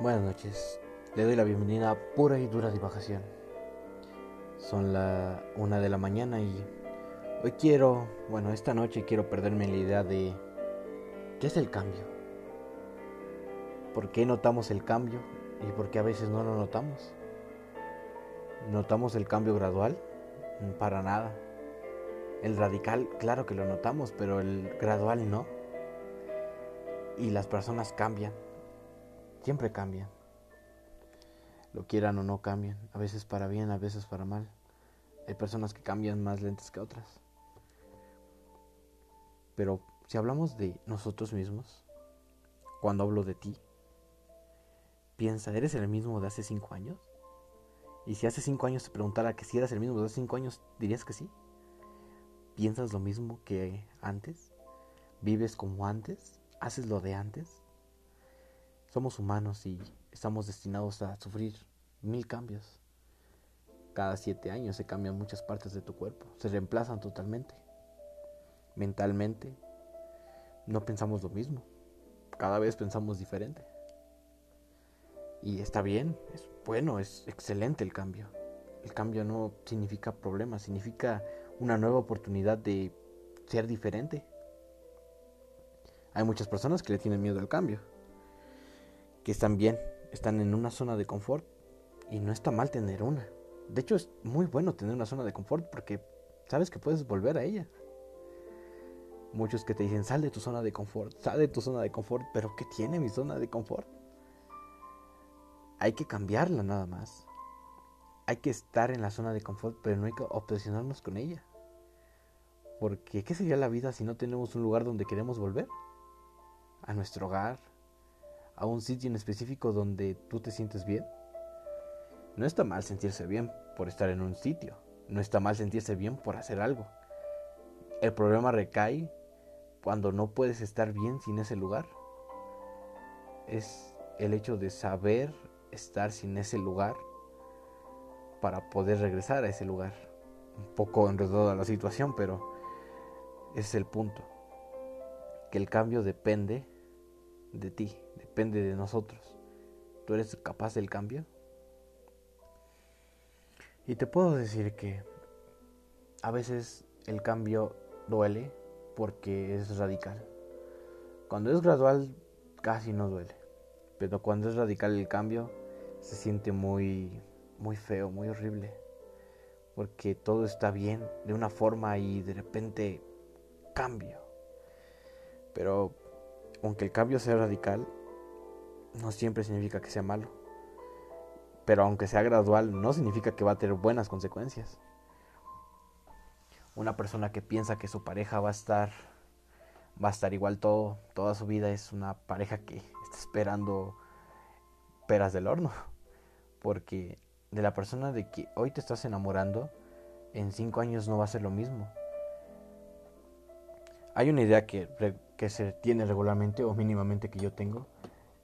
Buenas noches, le doy la bienvenida a Pura y Dura Divagación. Son la una de la mañana y hoy quiero, bueno, esta noche quiero perderme la idea de ¿qué es el cambio? ¿Por qué notamos el cambio y por qué a veces no lo notamos? ¿Notamos el cambio gradual? Para nada. El radical, claro que lo notamos, pero el gradual no. Y las personas cambian siempre cambian. Lo quieran o no cambian, a veces para bien, a veces para mal. Hay personas que cambian más lentes que otras. Pero si hablamos de nosotros mismos, cuando hablo de ti, piensa, ¿eres el mismo de hace cinco años? Y si hace cinco años te preguntara que si eras el mismo de hace cinco años, ¿dirías que sí? ¿Piensas lo mismo que antes? ¿Vives como antes? ¿Haces lo de antes? Somos humanos y estamos destinados a sufrir mil cambios. Cada siete años se cambian muchas partes de tu cuerpo, se reemplazan totalmente. Mentalmente, no pensamos lo mismo, cada vez pensamos diferente. Y está bien, es bueno, es excelente el cambio. El cambio no significa problemas, significa una nueva oportunidad de ser diferente. Hay muchas personas que le tienen miedo al cambio que están bien, están en una zona de confort y no está mal tener una. De hecho es muy bueno tener una zona de confort porque sabes que puedes volver a ella. Muchos que te dicen, sal de tu zona de confort, sal de tu zona de confort, pero ¿qué tiene mi zona de confort? Hay que cambiarla nada más. Hay que estar en la zona de confort, pero no hay que obsesionarnos con ella. Porque ¿qué sería la vida si no tenemos un lugar donde queremos volver? A nuestro hogar, a un sitio en específico donde tú te sientes bien. No está mal sentirse bien por estar en un sitio. No está mal sentirse bien por hacer algo. El problema recae cuando no puedes estar bien sin ese lugar. Es el hecho de saber estar sin ese lugar para poder regresar a ese lugar. Un poco enredada la situación, pero es el punto. Que el cambio depende de ti, depende de nosotros. ¿Tú eres capaz del cambio? Y te puedo decir que a veces el cambio duele porque es radical. Cuando es gradual casi no duele, pero cuando es radical el cambio se siente muy muy feo, muy horrible, porque todo está bien de una forma y de repente cambio. Pero aunque el cambio sea radical, no siempre significa que sea malo. Pero aunque sea gradual, no significa que va a tener buenas consecuencias. Una persona que piensa que su pareja va a estar va a estar igual todo toda su vida es una pareja que está esperando peras del horno, porque de la persona de que hoy te estás enamorando, en cinco años no va a ser lo mismo. Hay una idea que, que se tiene regularmente o mínimamente que yo tengo,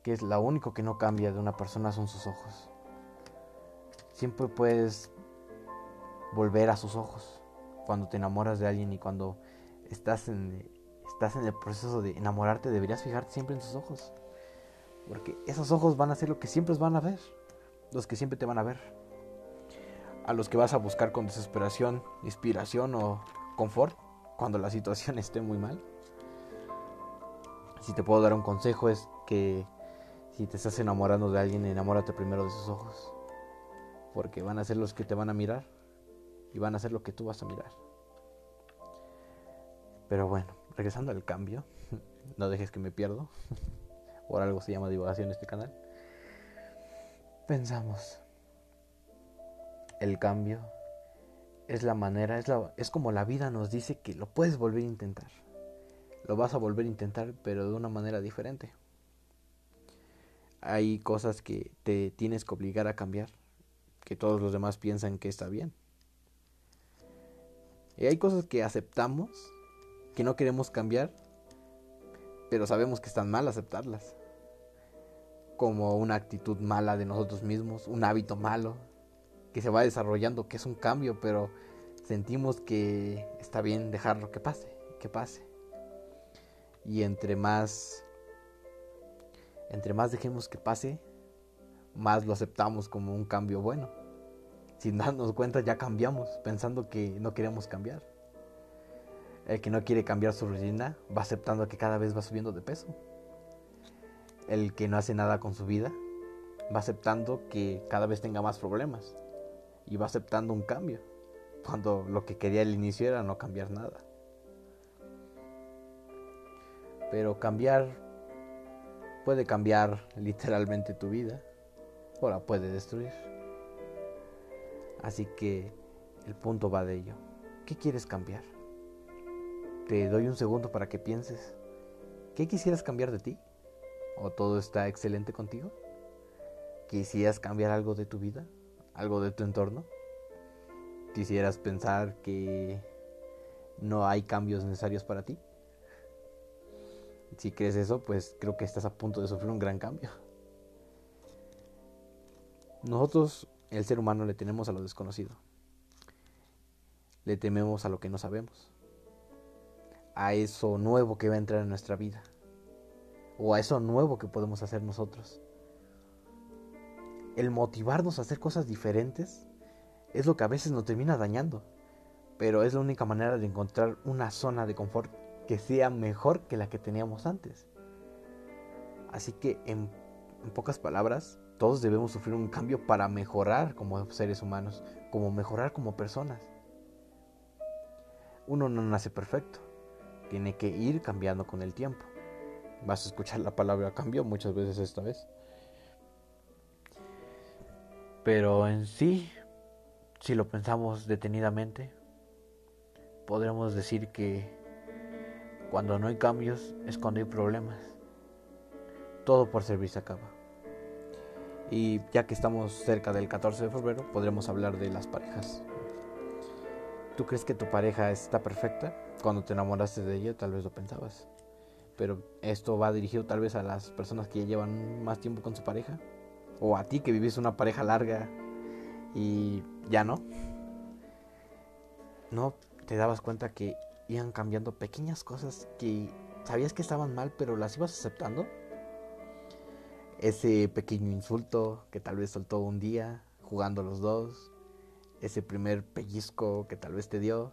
que es lo único que no cambia de una persona son sus ojos. Siempre puedes volver a sus ojos cuando te enamoras de alguien y cuando estás en, estás en el proceso de enamorarte deberías fijarte siempre en sus ojos. Porque esos ojos van a ser lo que siempre van a ver, los que siempre te van a ver. A los que vas a buscar con desesperación, inspiración o confort cuando la situación esté muy mal. Si te puedo dar un consejo es que si te estás enamorando de alguien, enamórate primero de sus ojos. Porque van a ser los que te van a mirar y van a ser lo que tú vas a mirar. Pero bueno, regresando al cambio, no dejes que me pierdo. Por algo se llama divulgación este canal. Pensamos, el cambio es la manera, es, la, es como la vida nos dice que lo puedes volver a intentar. Lo vas a volver a intentar, pero de una manera diferente hay cosas que te tienes que obligar a cambiar, que todos los demás piensan que está bien. Y hay cosas que aceptamos, que no queremos cambiar, pero sabemos que están mal aceptarlas. Como una actitud mala de nosotros mismos, un hábito malo que se va desarrollando, que es un cambio, pero sentimos que está bien dejarlo que pase, que pase. Y entre más entre más dejemos que pase, más lo aceptamos como un cambio bueno. Sin darnos cuenta ya cambiamos, pensando que no queremos cambiar. El que no quiere cambiar su rutina va aceptando que cada vez va subiendo de peso. El que no hace nada con su vida va aceptando que cada vez tenga más problemas y va aceptando un cambio, cuando lo que quería al inicio era no cambiar nada. Pero cambiar puede cambiar literalmente tu vida o la puede destruir. Así que el punto va de ello. ¿Qué quieres cambiar? Te doy un segundo para que pienses. ¿Qué quisieras cambiar de ti? ¿O todo está excelente contigo? ¿Quisieras cambiar algo de tu vida? ¿Algo de tu entorno? ¿Quisieras pensar que no hay cambios necesarios para ti? Si crees eso, pues creo que estás a punto de sufrir un gran cambio. Nosotros, el ser humano, le tenemos a lo desconocido. Le tememos a lo que no sabemos. A eso nuevo que va a entrar en nuestra vida. O a eso nuevo que podemos hacer nosotros. El motivarnos a hacer cosas diferentes es lo que a veces nos termina dañando. Pero es la única manera de encontrar una zona de confort que sea mejor que la que teníamos antes. Así que en, pocas palabras, todos debemos sufrir un cambio para mejorar como seres humanos, como mejorar como personas. Uno no nace perfecto, tiene que ir cambiando con el tiempo. Vas a escuchar la palabra cambio muchas veces esta vez. Pero en sí, si lo pensamos detenidamente, podremos decir que cuando no hay cambios es cuando hay problemas. Todo por servir se acaba. Y ya que estamos cerca del 14 de febrero, podremos hablar de las parejas. ¿Tú crees que tu pareja está perfecta? Cuando te enamoraste de ella, tal vez lo pensabas. Pero esto va dirigido tal vez a las personas que llevan más tiempo con su pareja. O a ti que vivís una pareja larga y ya no. No te dabas cuenta que iban cambiando pequeñas cosas que sabías que estaban mal, pero las ibas aceptando. Ese pequeño insulto que tal vez soltó un día jugando los dos. Ese primer pellizco que tal vez te dio.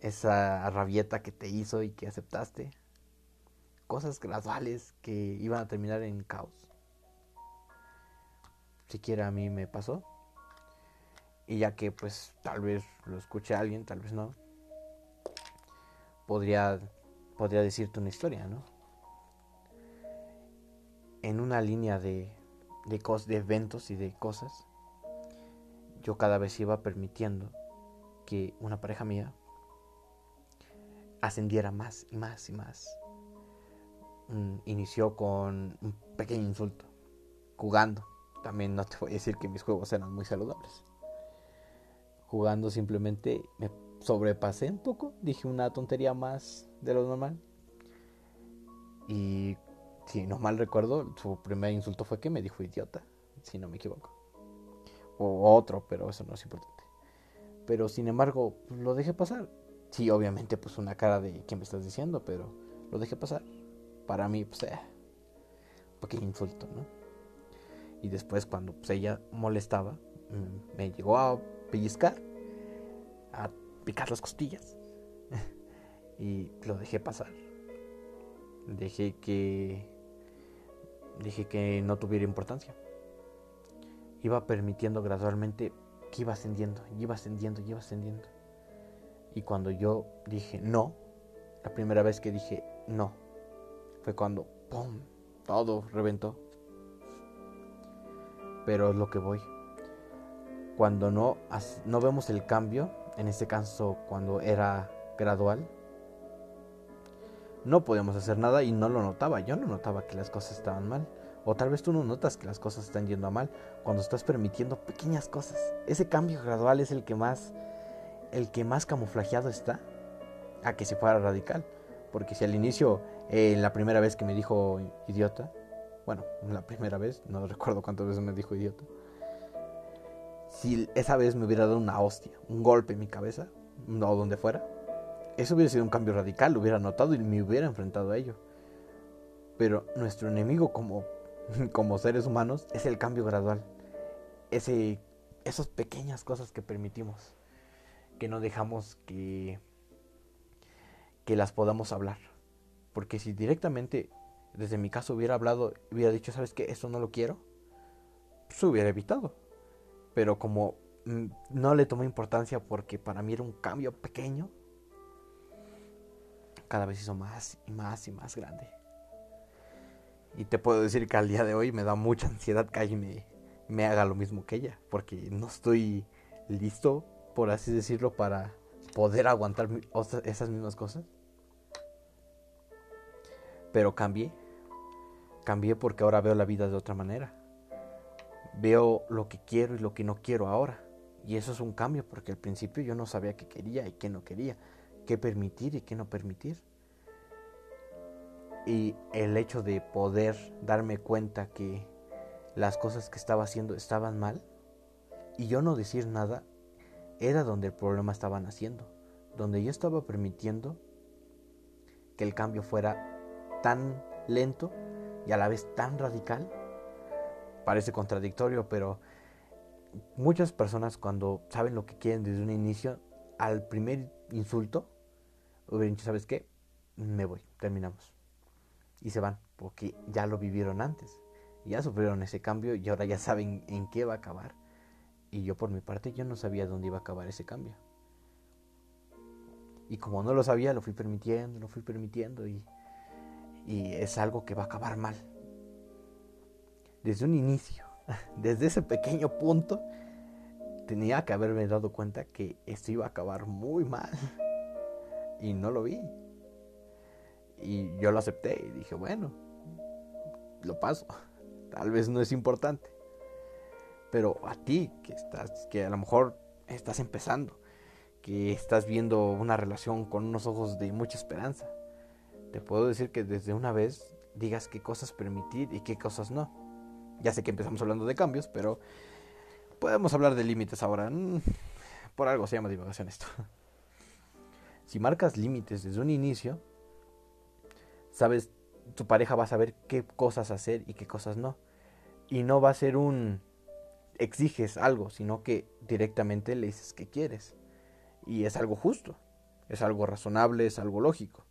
Esa rabieta que te hizo y que aceptaste. Cosas graduales que iban a terminar en caos. Siquiera a mí me pasó. Y ya que pues tal vez lo escuche alguien, tal vez no podría, podría decirte una historia, ¿no? En una línea de, de, de eventos y de cosas, yo cada vez iba permitiendo que una pareja mía ascendiera más y más y más. Mm, inició con un pequeño insulto, jugando. También no te voy a decir que mis juegos eran muy saludables. Jugando simplemente me sobrepasé un poco, dije una tontería más de lo normal. Y si no mal recuerdo, su primer insulto fue que me dijo idiota, si no me equivoco. O otro, pero eso no es importante. Pero sin embargo, pues, lo dejé pasar. Sí, obviamente, pues una cara de qué me estás diciendo, pero lo dejé pasar. Para mí, pues, eh, un pequeño insulto, ¿no? Y después, cuando pues, ella molestaba, mm, me llegó a pellizcar, a picar las costillas. y lo dejé pasar. Dejé que dije que no tuviera importancia. Iba permitiendo gradualmente que iba ascendiendo, iba ascendiendo, iba ascendiendo. Y cuando yo dije no, la primera vez que dije no, fue cuando ¡pum! todo reventó. Pero es lo que voy. Cuando no, no vemos el cambio, en este caso cuando era gradual, no podíamos hacer nada y no lo notaba. Yo no notaba que las cosas estaban mal. O tal vez tú no notas que las cosas están yendo a mal cuando estás permitiendo pequeñas cosas. Ese cambio gradual es el que más el que más camuflajeado está a que se fuera radical. Porque si al inicio, eh, la primera vez que me dijo idiota, bueno, la primera vez, no recuerdo cuántas veces me dijo idiota, si esa vez me hubiera dado una hostia, un golpe en mi cabeza, o donde fuera, eso hubiera sido un cambio radical, lo hubiera notado y me hubiera enfrentado a ello. Pero nuestro enemigo como como seres humanos es el cambio gradual. Ese, esas pequeñas cosas que permitimos, que no dejamos que, que las podamos hablar. Porque si directamente, desde mi caso, hubiera hablado, hubiera dicho, ¿sabes qué? Esto no lo quiero, se hubiera evitado. Pero como mm, no le tomé importancia porque para mí era un cambio pequeño, cada vez hizo más y más y más grande. Y te puedo decir que al día de hoy me da mucha ansiedad que alguien me, haga lo mismo que ella. Porque no estoy listo, por así decirlo, para poder aguantar esas mismas cosas. Pero cambié. Cambié porque ahora veo la vida de otra manera. Veo lo que quiero y lo que no quiero ahora. Y eso es un cambio porque al principio yo no sabía qué quería y qué no quería. Qué permitir y qué no permitir y el hecho de poder darme cuenta que las cosas que estaba haciendo estaban mal y yo no decir nada era donde el problema estaba naciendo, donde yo estaba permitiendo que el cambio fuera tan lento y a la vez tan radical. Parece contradictorio, pero muchas personas cuando saben lo que quieren desde un inicio, al primer insulto, hubieran dicho, ¿sabes qué? Me voy, terminamos y se van, porque ya lo vivieron antes, ya sufrieron ese cambio y ahora ya saben en qué va a acabar. Y yo por mi parte yo no sabía dónde iba a acabar ese cambio. Y como no lo sabía, lo fui permitiendo, lo fui permitiendo y, y es algo que va a acabar mal. Desde un inicio, desde ese pequeño punto, tenía que haberme dado cuenta que esto iba a acabar muy mal. Y no lo vi. Y yo lo acepté y dije, bueno, lo paso. Tal vez no es importante. Pero a ti, que estás, que a lo mejor estás empezando, que estás viendo una relación con unos ojos de mucha esperanza, te puedo decir que desde una vez digas qué cosas permitir y qué cosas no. Ya sé que empezamos hablando de cambios, pero podemos hablar de límites ahora. Mm, por algo se llama divagación esto. Si marcas límites desde un inicio, sabes, tu pareja va a saber qué cosas hacer y qué cosas no. Y no va a ser un exiges algo, sino que directamente le dices que quieres. Y es algo justo, es algo razonable, es algo lógico.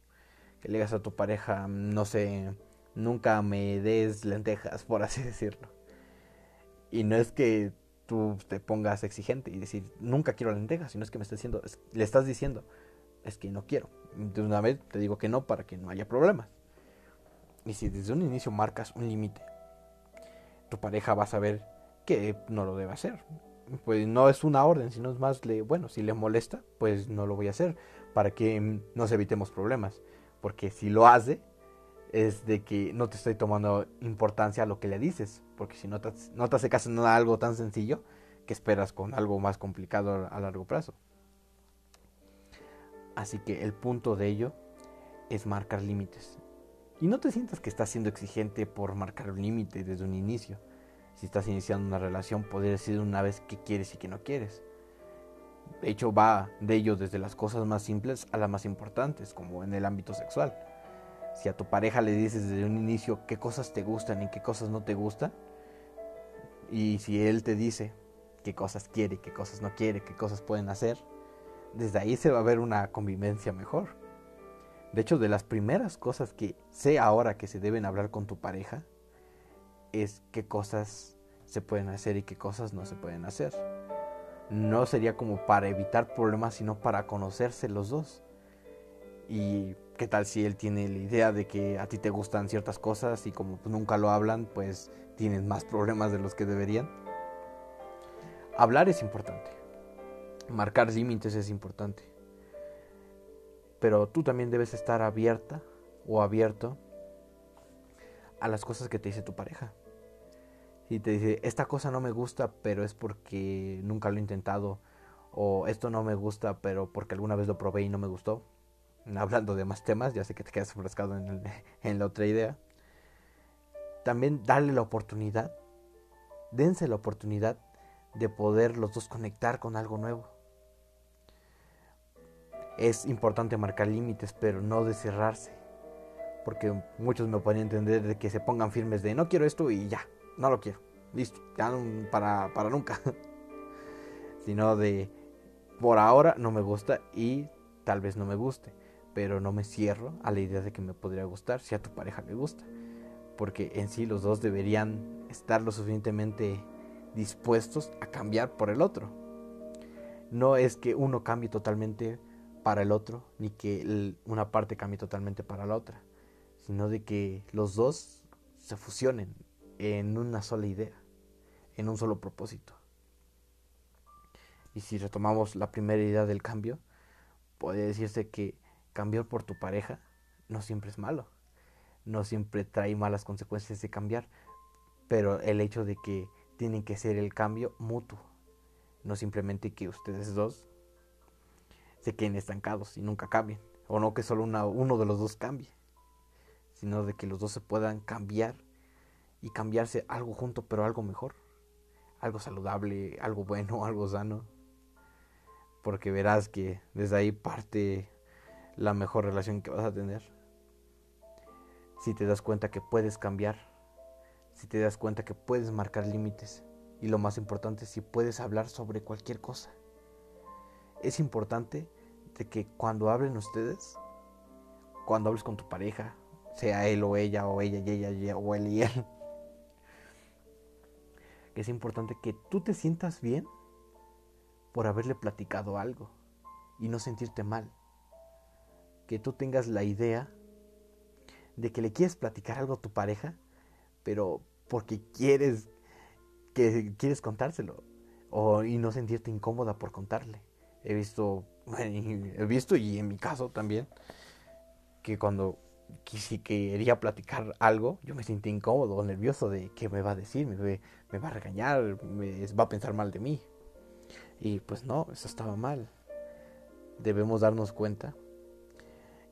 Que le digas a tu pareja, no sé, nunca me des lentejas, por así decirlo. Y no es que tú te pongas exigente y decir, nunca quiero lentejas, sino es que me estás diciendo, le estás diciendo, es que no quiero. De una vez te digo que no para que no haya problemas. Y si desde un inicio marcas un límite, tu pareja va a saber que no lo debe hacer. Pues no es una orden, sino es más, le, bueno, si le molesta, pues no lo voy a hacer para que nos evitemos problemas. Porque si lo hace, es de que no te estoy tomando importancia a lo que le dices. Porque si no te, no te hace caso en algo tan sencillo, que esperas con algo más complicado a largo plazo. Así que el punto de ello es marcar límites. Y no te sientas que estás siendo exigente por marcar un límite desde un inicio. Si estás iniciando una relación, poder decir una vez qué quieres y qué no quieres. De hecho, va de ello desde las cosas más simples a las más importantes, como en el ámbito sexual. Si a tu pareja le dices desde un inicio qué cosas te gustan y qué cosas no te gustan, y si él te dice qué cosas quiere qué cosas no quiere, qué cosas pueden hacer, desde ahí se va a ver una convivencia mejor. De hecho, de las primeras cosas que sé ahora que se deben hablar con tu pareja es qué cosas se pueden hacer y qué cosas no se pueden hacer. No sería como para evitar problemas, sino para conocerse los dos. Y qué tal si él tiene la idea de que a ti te gustan ciertas cosas y como nunca lo hablan, pues tienen más problemas de los que deberían. Hablar es importante. Marcar límites es importante pero tú también debes estar abierta o abierto a las cosas que te dice tu pareja. Si te dice, esta cosa no me gusta, pero es porque nunca lo he intentado, o esto no me gusta, pero porque alguna vez lo probé y no me gustó. Hablando de más temas, ya sé que te quedas enfrascado en, la otra idea. También darle la oportunidad, dense la oportunidad de poder los dos conectar con algo nuevo es importante marcar límites, pero no de cerrarse. Porque muchos me pueden entender de que se pongan firmes de no quiero esto y ya, no lo quiero. Listo, ya para, para nunca. Sino de por ahora no me gusta y tal vez no me guste. Pero no me cierro a la idea de que me podría gustar si a tu pareja le gusta. Porque en sí los dos deberían estar lo suficientemente dispuestos a cambiar por el otro. No es que uno cambie totalmente para el otro, ni que una parte cambie totalmente para la otra, sino de que los dos se fusionen en una sola idea, en un solo propósito. Y si retomamos la primera idea del cambio, puede decirse que cambiar por tu pareja no siempre es malo, no siempre trae malas consecuencias de cambiar, pero el hecho de que tienen que ser el cambio mutuo, no simplemente que ustedes dos se queden estancados y nunca cambien. O no que solo uno de los dos cambie, sino de que los dos se puedan cambiar y cambiarse algo junto, pero algo mejor. Algo saludable, algo bueno, algo sano. Porque verás que desde ahí parte la mejor relación que vas a tener. Si te das cuenta que puedes cambiar, si te das cuenta que puedes marcar límites y lo más importante, si puedes hablar sobre cualquier cosa. Es importante de que cuando hablen ustedes, cuando hables con tu pareja, sea él o ella, o ella y ella, o él y él, que es importante que tú te sientas bien por haberle platicado algo y no sentirte mal. Que tú tengas la idea de que le quieres platicar algo a tu pareja, pero porque quieres que quieres contárselo o y no sentirte incómoda por contarle. He visto he visto y en mi caso también que cuando si quería platicar algo, yo me sentí incómodo, nervioso de qué me va a decir, me, va a regañar, me va a pensar mal de mí. Y pues no, eso estaba mal. Debemos darnos cuenta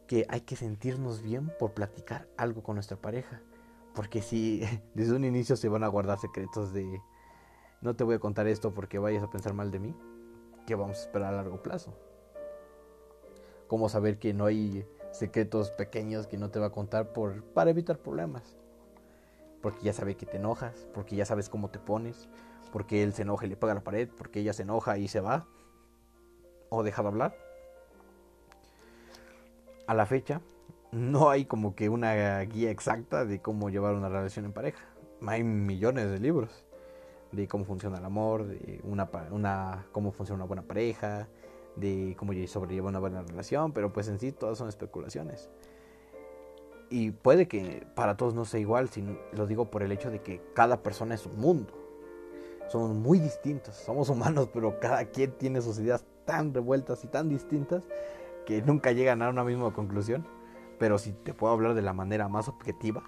que hay que sentirnos bien por platicar algo con nuestra pareja. Porque si desde un inicio se van a guardar secretos de no te voy a contar esto porque vayas a pensar mal de mí, ¿qué vamos a esperar a largo plazo? cómo saber que no hay secretos pequeños que no te va a contar por, para evitar problemas. Porque ya sabe que te enojas, porque ya sabes cómo te pones, porque él se enoja y le pega la pared, porque ella se enoja y se va, o deja de hablar. A la fecha, no hay como que una guía exacta de cómo llevar una relación en pareja. Hay millones de libros de cómo funciona el amor, de una, una cómo funciona una buena pareja, de cómo sobrelleva una buena relación, pero pues en sí todas son especulaciones. Y puede que para todos no sea igual, si lo digo por el hecho de que cada persona es un mundo. Somos muy distintos, somos humanos, pero cada quien tiene sus ideas tan revueltas y tan distintas que nunca llegan a una misma conclusión. Pero si te puedo hablar de la manera más objetiva,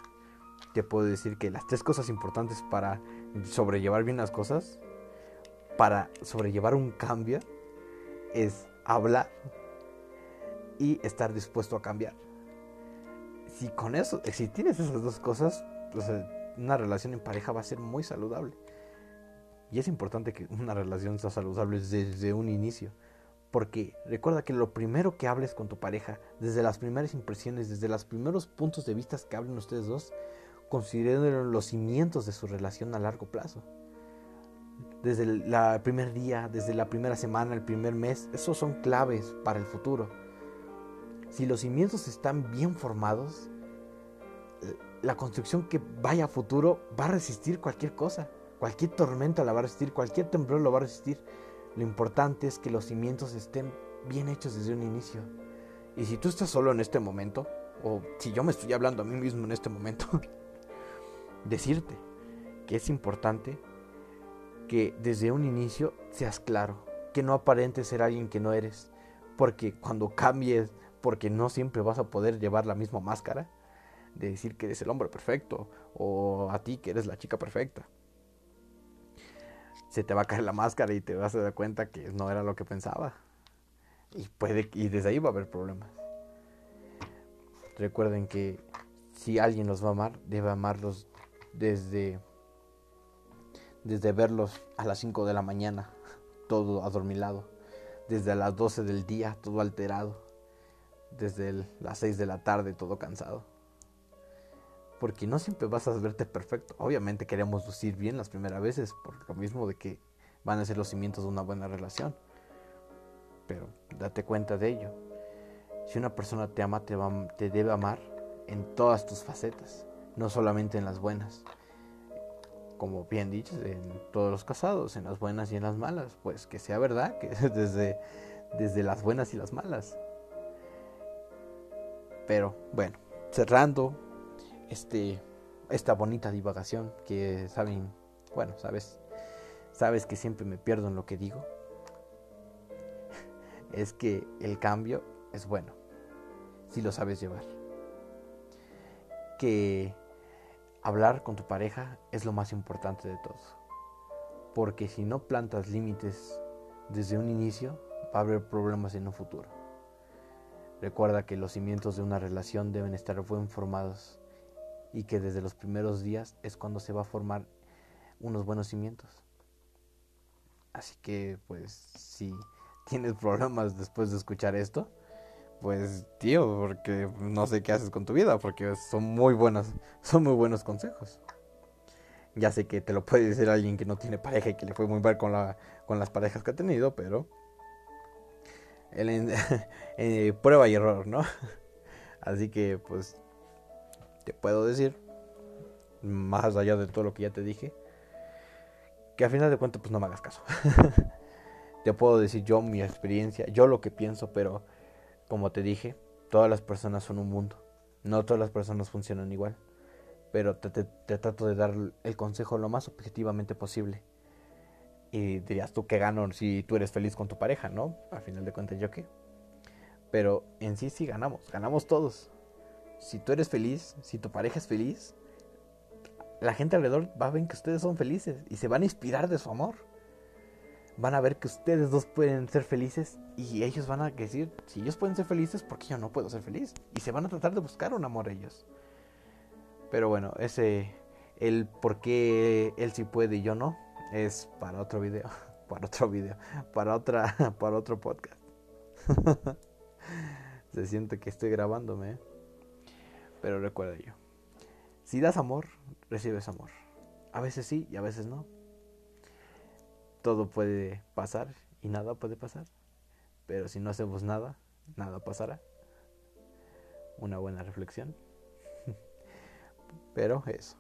te puedo decir que las tres cosas importantes para sobrellevar bien las cosas, para sobrellevar un cambio, es hablar y estar dispuesto a cambiar. Si con eso, si tienes esas dos cosas, una relación en pareja va a ser muy saludable. Y es importante que una relación sea saludable desde un inicio. Porque recuerda que lo primero que hables con tu pareja, desde las primeras impresiones, desde los primeros puntos de vista que hablen ustedes dos, consideren los cimientos de su relación a largo plazo desde el primer día, desde la primera semana, el primer mes, esos son claves para el futuro. Si los cimientos están bien formados, la construcción que vaya a futuro va a resistir cualquier cosa. Cualquier tormenta la va a resistir, cualquier temblor lo va a resistir. Lo importante es que los cimientos estén bien hechos desde un inicio. Y si tú estás solo en este momento, o si yo me estoy hablando a mí mismo en este momento, decirte que es importante que desde un inicio seas claro, que no aparentes ser alguien que no eres, porque cuando cambies, porque no siempre vas a poder llevar la misma máscara, de decir que eres el hombre perfecto, o a ti que eres la chica perfecta. Se te va a caer la máscara y te vas a dar cuenta que no era lo que pensaba. Y puede y desde ahí va a haber problemas. Recuerden que si alguien los va a amar, debe amarlos desde desde verlos a las 5 de la mañana, todo adormilado, desde las 12 del día, todo alterado, desde las 6 de la tarde, todo cansado. Porque no siempre vas a verte perfecto. Obviamente queremos lucir bien las primeras veces, por lo mismo de que van a ser los cimientos de una buena relación. Pero date cuenta de ello. Si una persona te ama, te, va, te debe amar en todas tus facetas, no solamente en las buenas. Como bien dicho, en todos los casados, en las buenas y en las malas. Pues que sea verdad, que desde, desde las buenas y las malas. Pero bueno, cerrando este, esta bonita divagación que saben, bueno, sabes, sabes que siempre me pierdo en lo que digo. Es que el cambio es bueno, si lo sabes llevar. Que hablar con tu pareja es lo más importante de todo. Porque si no plantas límites desde un inicio, va a haber problemas en un futuro. Recuerda que los cimientos de una relación deben estar bien formados y que desde los primeros días es cuando se va a formar unos buenos cimientos. Así que pues si tienes problemas después de escuchar esto, pues tío, porque no sé qué haces con tu vida, porque son muy buenas, son muy buenos consejos. Ya sé que te lo puede decir alguien que no tiene pareja y que le fue muy mal con la con las parejas que ha tenido, pero el, eh, prueba y error, ¿no? Así que pues te puedo decir, más allá de todo lo que ya te dije, que a final de cuentas pues no me hagas caso. te puedo decir yo mi experiencia, yo lo que pienso, pero como te dije, todas las personas son un mundo. No todas las personas funcionan igual. Pero te, trato de dar el consejo lo más objetivamente posible. Y dirías tú que gano si tú eres feliz con tu pareja, ¿no? Al final de cuentas, yo qué. Pero en sí sí ganamos, ganamos todos. Si tú eres feliz, si tu pareja es feliz, la gente alrededor va a ver que ustedes son felices y se van a inspirar de su amor. Van a ver que ustedes dos pueden ser felices y ellos van a decir, si ellos pueden ser felices, ¿por qué yo no puedo ser feliz? Y se van a tratar de buscar un amor ellos. Pero bueno, ese, el por qué él sí puede y yo no, es para otro video, para otro video, para otra, para otro podcast. Se siente que estoy grabándome, ¿eh? pero recuerda yo. Si das amor, recibes amor. A veces sí y a veces no. Todo puede pasar y nada puede pasar. Pero si no hacemos nada, nada pasará. Una buena reflexión. Pero eso.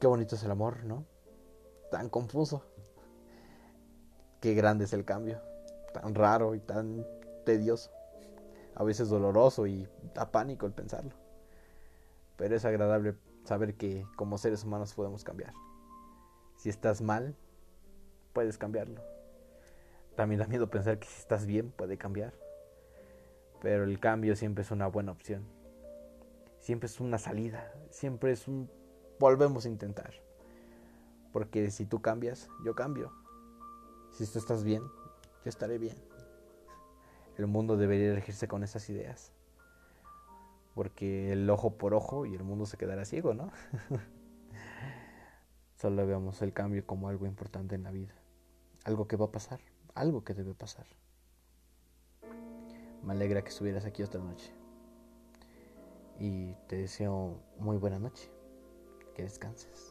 Qué bonito es el amor, ¿no? Tan confuso. Qué grande es el cambio. Tan raro y tan tedioso. A veces doloroso y da pánico el pensarlo. Pero es agradable saber que como seres humanos podemos cambiar. Si estás mal, puedes cambiarlo. También da miedo pensar que si estás bien puede cambiar. Pero el cambio siempre es una buena opción. Siempre es una salida. Siempre es un volvemos a intentar. Porque si tú cambias, yo cambio. Si tú estás bien, yo estaré bien. El mundo debería elegirse con esas ideas. Porque el ojo por ojo y el mundo se quedará ciego, ¿no? Solo veamos el cambio como algo importante en la vida. Algo que va a pasar, algo que debe pasar. Me alegra que estuvieras aquí esta noche. Y te deseo muy buena noche que descanses.